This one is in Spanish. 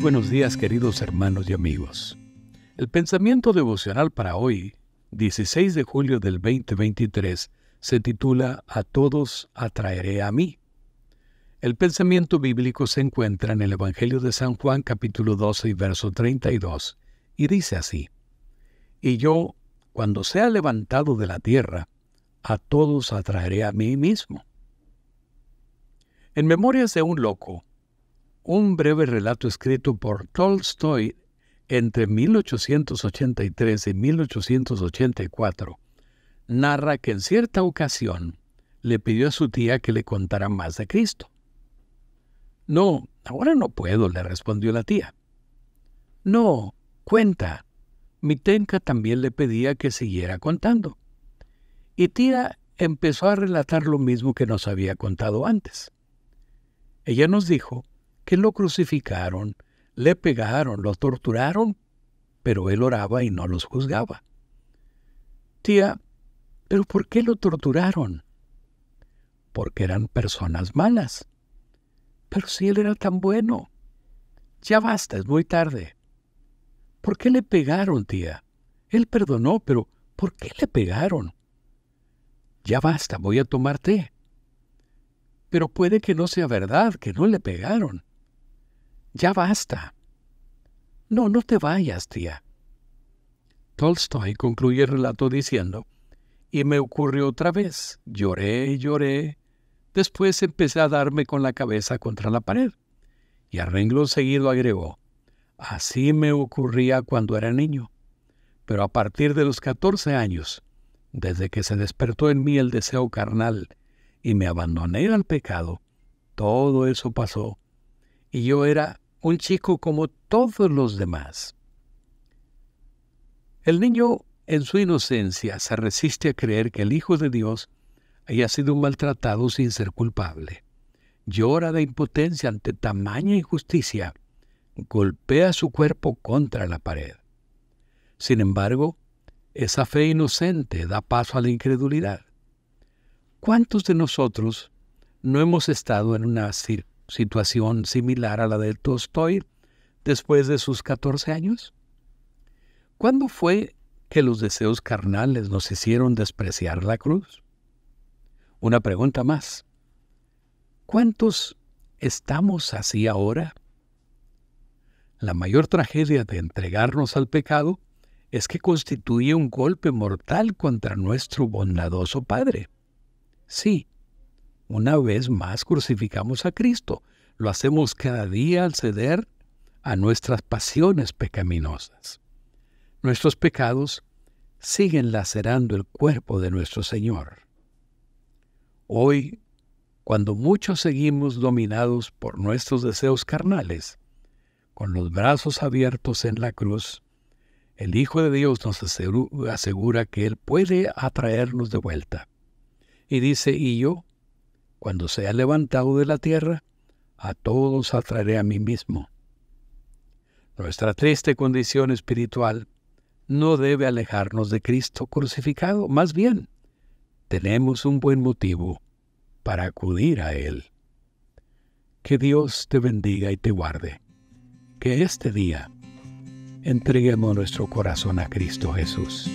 buenos días queridos hermanos y amigos. El pensamiento devocional para hoy, 16 de julio del 2023, se titula A todos atraeré a mí. El pensamiento bíblico se encuentra en el Evangelio de San Juan capítulo 12 y verso 32, y dice así, Y yo, cuando sea levantado de la tierra, a todos atraeré a mí mismo. En Memorias de un Loco, un breve relato escrito por Tolstoy entre 1883 y 1884, narra que en cierta ocasión le pidió a su tía que le contara más de Cristo. No, ahora no puedo, le respondió la tía. No, cuenta. Mi tenca también le pedía que siguiera contando. Y tía empezó a relatar lo mismo que nos había contado antes. Ella nos dijo que lo crucificaron, le pegaron, lo torturaron, pero él oraba y no los juzgaba. Tía, ¿pero por qué lo torturaron? Porque eran personas malas. Pero si él era tan bueno. Ya basta, es muy tarde. ¿Por qué le pegaron, tía? Él perdonó, pero ¿por qué le pegaron? Ya basta, voy a tomar té. Pero puede que no sea verdad, que no le pegaron. Ya basta. No, no te vayas, tía. Tolstoy concluye el relato diciendo, y me ocurrió otra vez. Lloré y lloré. Después empecé a darme con la cabeza contra la pared. Y a renglón seguido agregó, así me ocurría cuando era niño. Pero a partir de los 14 años, desde que se despertó en mí el deseo carnal y me abandoné al pecado, todo eso pasó y yo era un chico como todos los demás. El niño en su inocencia se resiste a creer que el Hijo de Dios haya sido maltratado sin ser culpable. Llora de impotencia ante tamaña injusticia. Golpea su cuerpo contra la pared. Sin embargo, esa fe inocente da paso a la incredulidad. ¿Cuántos de nosotros no hemos estado en una situación similar a la de Tolstoy después de sus 14 años? ¿Cuándo fue que los deseos carnales nos hicieron despreciar la cruz? Una pregunta más. ¿Cuántos estamos así ahora? La mayor tragedia de entregarnos al pecado es que constituye un golpe mortal contra nuestro bondadoso Padre. Sí, una vez más crucificamos a Cristo. Lo hacemos cada día al ceder a nuestras pasiones pecaminosas. Nuestros pecados siguen lacerando el cuerpo de nuestro Señor. Hoy, cuando muchos seguimos dominados por nuestros deseos carnales, con los brazos abiertos en la cruz, el Hijo de Dios nos asegura que Él puede atraernos de vuelta. Y dice, y yo, cuando sea levantado de la tierra, a todos atraeré a mí mismo. Nuestra triste condición espiritual no debe alejarnos de Cristo crucificado, más bien, tenemos un buen motivo para acudir a Él. Que Dios te bendiga y te guarde. Que este día entreguemos nuestro corazón a Cristo Jesús.